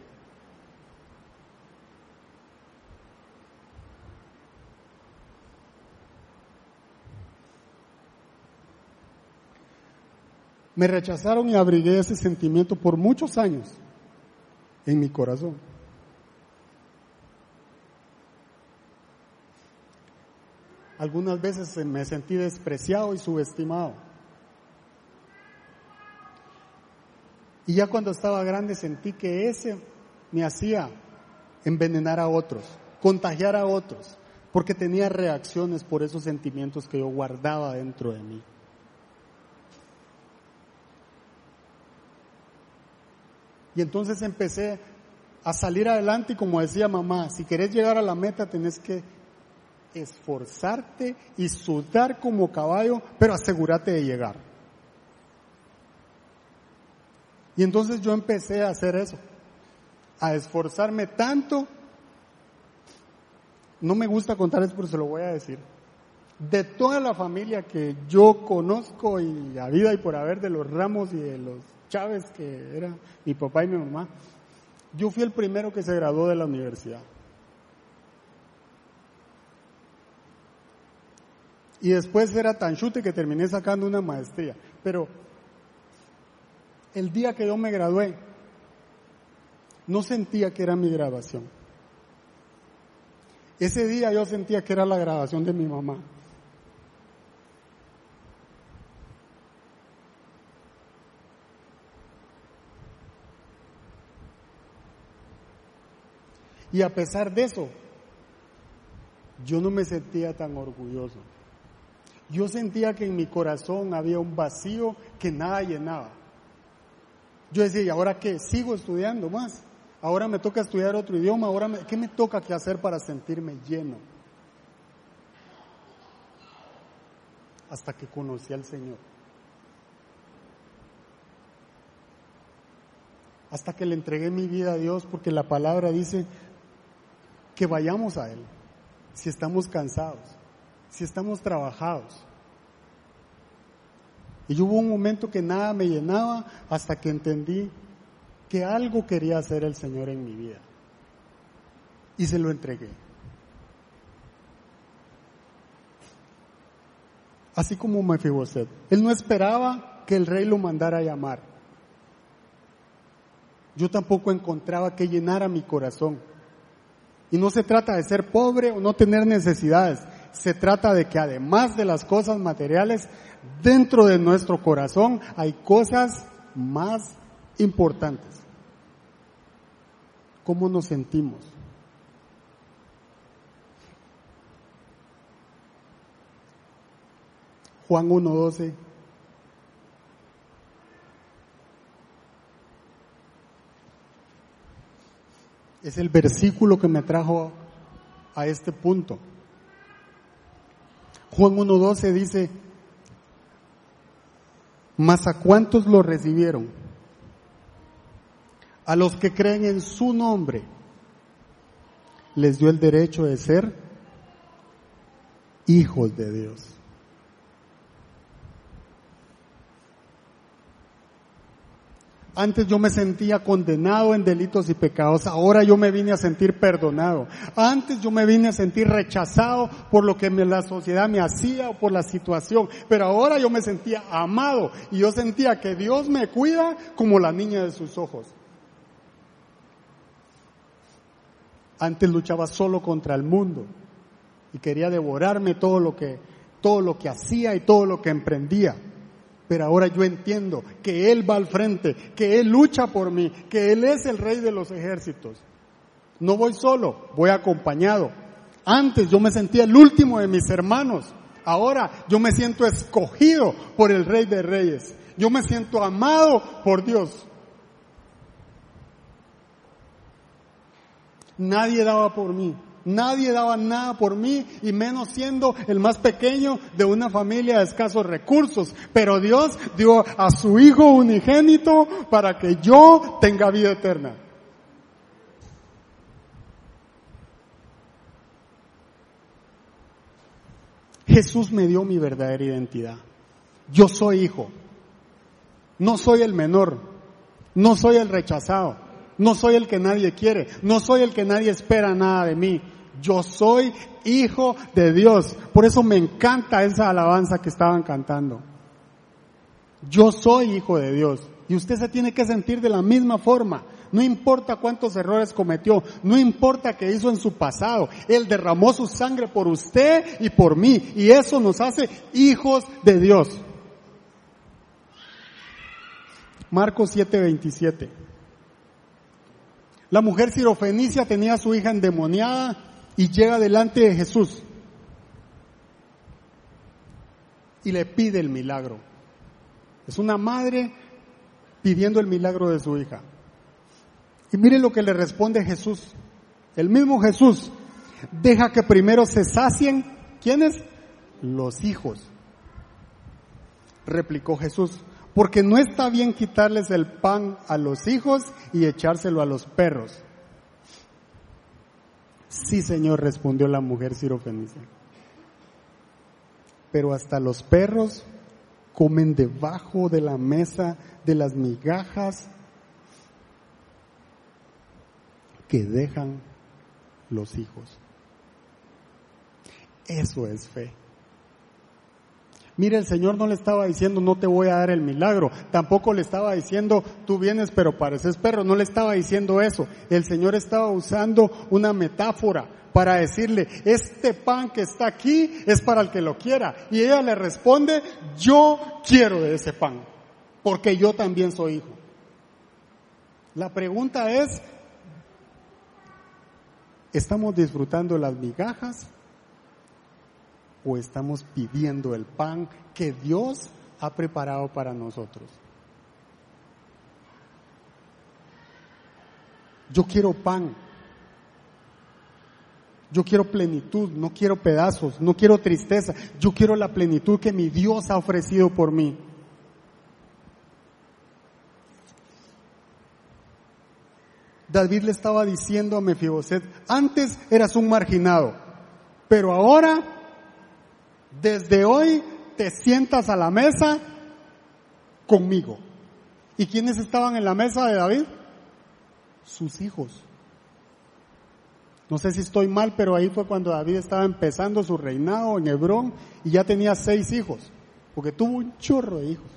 Me rechazaron y abrigué ese sentimiento por muchos años en mi corazón. Algunas veces me sentí despreciado y subestimado. Y ya cuando estaba grande sentí que ese me hacía envenenar a otros, contagiar a otros, porque tenía reacciones por esos sentimientos que yo guardaba dentro de mí. Y entonces empecé a salir adelante y como decía mamá, si querés llegar a la meta tenés que esforzarte y sudar como caballo, pero asegúrate de llegar. Y entonces yo empecé a hacer eso, a esforzarme tanto. No me gusta contar eso, pero se lo voy a decir. De toda la familia que yo conozco y a vida y por haber de los Ramos y de los Chávez, que era mi papá y mi mamá, yo fui el primero que se graduó de la universidad. y después era tan chute que terminé sacando una maestría. Pero el día que yo me gradué, no sentía que era mi graduación. Ese día yo sentía que era la graduación de mi mamá. Y a pesar de eso, yo no me sentía tan orgulloso. Yo sentía que en mi corazón había un vacío que nada llenaba. Yo decía, ¿y ahora qué? Sigo estudiando más. Ahora me toca estudiar otro idioma. Ahora ¿Qué me toca que hacer para sentirme lleno? Hasta que conocí al Señor. Hasta que le entregué mi vida a Dios porque la palabra dice que vayamos a Él si estamos cansados, si estamos trabajados. Y hubo un momento que nada me llenaba hasta que entendí que algo quería hacer el Señor en mi vida. Y se lo entregué. Así como Mefiboset. Él no esperaba que el rey lo mandara a llamar. Yo tampoco encontraba que llenara mi corazón. Y no se trata de ser pobre o no tener necesidades. Se trata de que además de las cosas materiales, dentro de nuestro corazón hay cosas más importantes. ¿Cómo nos sentimos? Juan 1.12 es el versículo que me trajo a este punto. Juan 1.12 dice, mas a cuántos lo recibieron? A los que creen en su nombre, les dio el derecho de ser hijos de Dios. Antes yo me sentía condenado en delitos y pecados, ahora yo me vine a sentir perdonado. Antes yo me vine a sentir rechazado por lo que la sociedad me hacía o por la situación, pero ahora yo me sentía amado y yo sentía que Dios me cuida como la niña de sus ojos. Antes luchaba solo contra el mundo y quería devorarme todo lo que todo lo que hacía y todo lo que emprendía. Pero ahora yo entiendo que Él va al frente, que Él lucha por mí, que Él es el rey de los ejércitos. No voy solo, voy acompañado. Antes yo me sentía el último de mis hermanos. Ahora yo me siento escogido por el rey de reyes. Yo me siento amado por Dios. Nadie daba por mí. Nadie daba nada por mí y menos siendo el más pequeño de una familia de escasos recursos. Pero Dios dio a su Hijo unigénito para que yo tenga vida eterna. Jesús me dio mi verdadera identidad. Yo soy hijo. No soy el menor. No soy el rechazado. No soy el que nadie quiere. No soy el que nadie espera nada de mí. Yo soy hijo de Dios. Por eso me encanta esa alabanza que estaban cantando. Yo soy hijo de Dios. Y usted se tiene que sentir de la misma forma. No importa cuántos errores cometió, no importa qué hizo en su pasado. Él derramó su sangre por usted y por mí. Y eso nos hace hijos de Dios. Marcos 7:27. La mujer sirofenicia tenía a su hija endemoniada y llega delante de Jesús y le pide el milagro. Es una madre pidiendo el milagro de su hija. Y mire lo que le responde Jesús. El mismo Jesús deja que primero se sacien, ¿quiénes? Los hijos. Replicó Jesús, porque no está bien quitarles el pan a los hijos y echárselo a los perros. Sí, Señor, respondió la mujer sirofenicia. Pero hasta los perros comen debajo de la mesa de las migajas que dejan los hijos. Eso es fe. Mire, el Señor no le estaba diciendo no te voy a dar el milagro, tampoco le estaba diciendo tú vienes pero pareces perro, no le estaba diciendo eso. El Señor estaba usando una metáfora para decirle, este pan que está aquí es para el que lo quiera. Y ella le responde, yo quiero de ese pan, porque yo también soy hijo. La pregunta es, ¿estamos disfrutando las migajas o estamos pidiendo el pan que Dios ha preparado para nosotros. Yo quiero pan. Yo quiero plenitud, no quiero pedazos, no quiero tristeza. Yo quiero la plenitud que mi Dios ha ofrecido por mí. David le estaba diciendo a Mefiboset, antes eras un marginado, pero ahora desde hoy te sientas a la mesa conmigo. ¿Y quiénes estaban en la mesa de David? Sus hijos. No sé si estoy mal, pero ahí fue cuando David estaba empezando su reinado en Hebrón y ya tenía seis hijos, porque tuvo un chorro de hijos,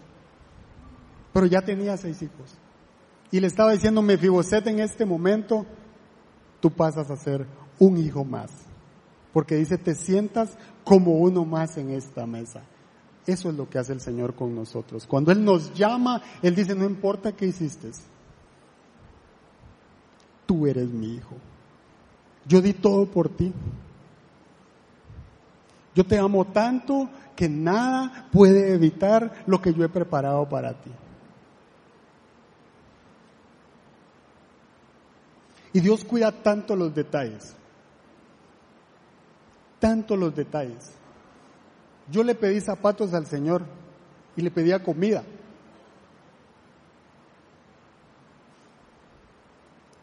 pero ya tenía seis hijos. Y le estaba diciendo, Mefiboset, en este momento, tú pasas a ser un hijo más. Porque dice, te sientas como uno más en esta mesa. Eso es lo que hace el Señor con nosotros. Cuando Él nos llama, Él dice, no importa qué hiciste, tú eres mi hijo. Yo di todo por ti. Yo te amo tanto que nada puede evitar lo que yo he preparado para ti. Y Dios cuida tanto los detalles tanto los detalles. Yo le pedí zapatos al Señor y le pedía comida.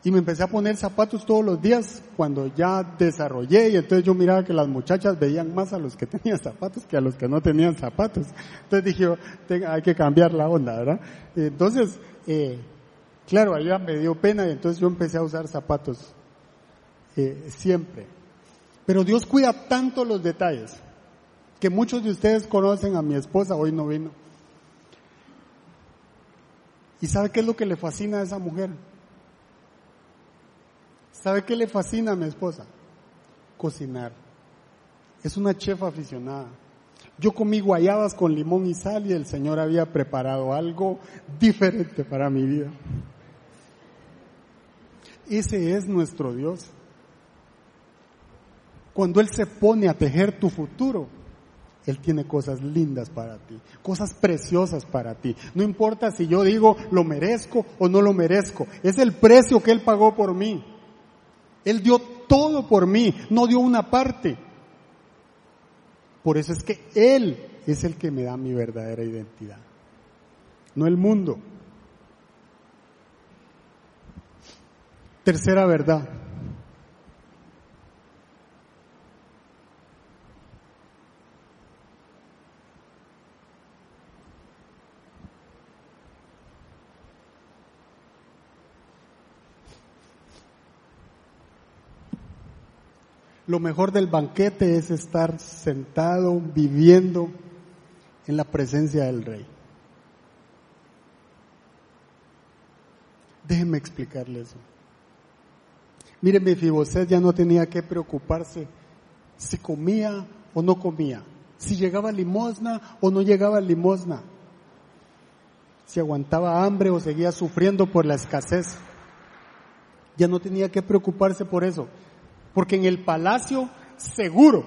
Y me empecé a poner zapatos todos los días cuando ya desarrollé y entonces yo miraba que las muchachas veían más a los que (laughs) tenían zapatos que a los que no tenían zapatos. Entonces dije, hay que cambiar la onda, ¿verdad? Entonces, eh, claro, allá me dio pena y entonces yo empecé a usar zapatos eh, siempre. Pero Dios cuida tanto los detalles que muchos de ustedes conocen a mi esposa, hoy no vino. ¿Y sabe qué es lo que le fascina a esa mujer? ¿Sabe qué le fascina a mi esposa? Cocinar. Es una chef aficionada. Yo comí guayabas con limón y sal y el Señor había preparado algo diferente para mi vida. Ese es nuestro Dios. Cuando Él se pone a tejer tu futuro, Él tiene cosas lindas para ti, cosas preciosas para ti. No importa si yo digo lo merezco o no lo merezco, es el precio que Él pagó por mí. Él dio todo por mí, no dio una parte. Por eso es que Él es el que me da mi verdadera identidad, no el mundo. Tercera verdad, Lo mejor del banquete es estar sentado, viviendo en la presencia del rey. Déjenme explicarle eso. Mire, Mefiboset ya no tenía que preocuparse si comía o no comía, si llegaba limosna o no llegaba limosna, si aguantaba hambre o seguía sufriendo por la escasez. Ya no tenía que preocuparse por eso. Porque en el palacio seguro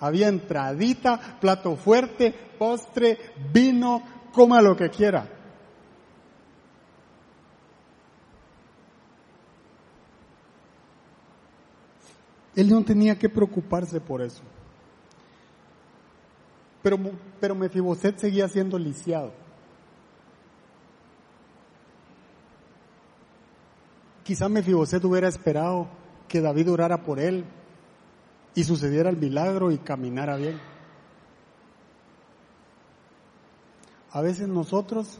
había entradita, plato fuerte, postre, vino, coma lo que quiera. Él no tenía que preocuparse por eso. Pero, pero Mefiboset seguía siendo lisiado. Quizá Mefiboset hubiera esperado que David orara por él y sucediera el milagro y caminara bien. A veces nosotros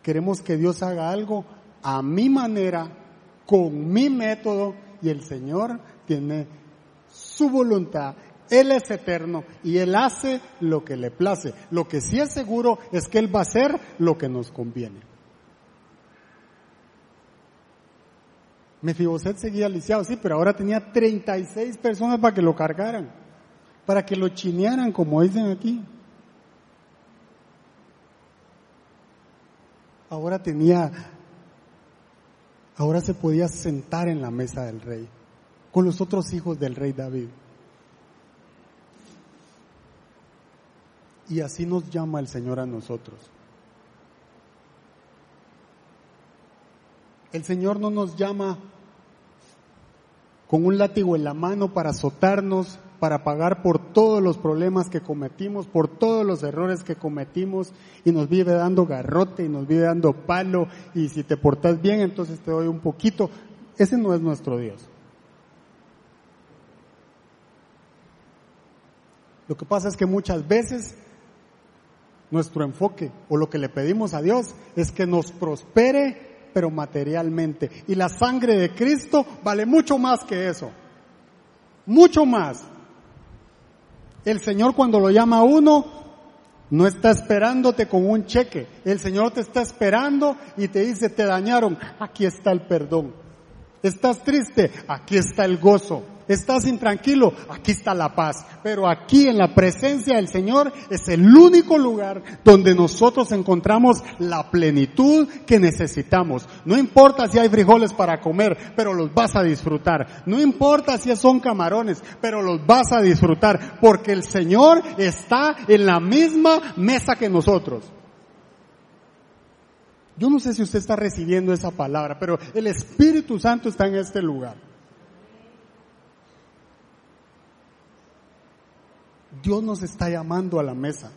queremos que Dios haga algo a mi manera, con mi método, y el Señor tiene su voluntad, Él es eterno y Él hace lo que le place. Lo que sí es seguro es que Él va a hacer lo que nos conviene. Mefiboset seguía lisiado, sí, pero ahora tenía 36 personas para que lo cargaran, para que lo chinearan, como dicen aquí. Ahora tenía, ahora se podía sentar en la mesa del rey, con los otros hijos del rey David. Y así nos llama el Señor a nosotros. El Señor no nos llama con un látigo en la mano para azotarnos, para pagar por todos los problemas que cometimos, por todos los errores que cometimos y nos vive dando garrote y nos vive dando palo y si te portas bien entonces te doy un poquito. Ese no es nuestro Dios. Lo que pasa es que muchas veces nuestro enfoque o lo que le pedimos a Dios es que nos prospere pero materialmente. Y la sangre de Cristo vale mucho más que eso. Mucho más. El Señor cuando lo llama a uno, no está esperándote con un cheque. El Señor te está esperando y te dice, te dañaron, aquí está el perdón. Estás triste, aquí está el gozo. Estás intranquilo, aquí está la paz. Pero aquí en la presencia del Señor es el único lugar donde nosotros encontramos la plenitud que necesitamos. No importa si hay frijoles para comer, pero los vas a disfrutar. No importa si son camarones, pero los vas a disfrutar. Porque el Señor está en la misma mesa que nosotros. Yo no sé si usted está recibiendo esa palabra, pero el Espíritu Santo está en este lugar. Dios nos está llamando a la mesa.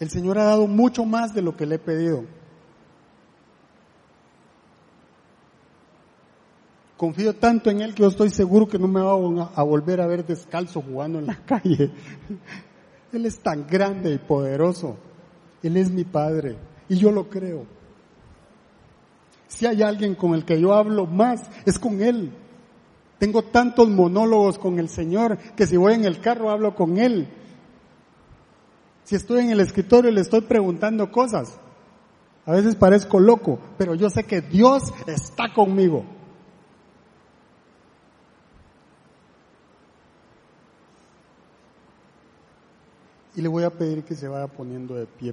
El Señor ha dado mucho más de lo que le he pedido. Confío tanto en Él que yo estoy seguro que no me va a volver a ver descalzo jugando en la (laughs) calle. Él es tan grande y poderoso. Él es mi Padre y yo lo creo. Si hay alguien con el que yo hablo más, es con Él. Tengo tantos monólogos con el Señor que si voy en el carro hablo con Él. Si estoy en el escritorio le estoy preguntando cosas. A veces parezco loco, pero yo sé que Dios está conmigo. Y le voy a pedir que se vaya poniendo de pie.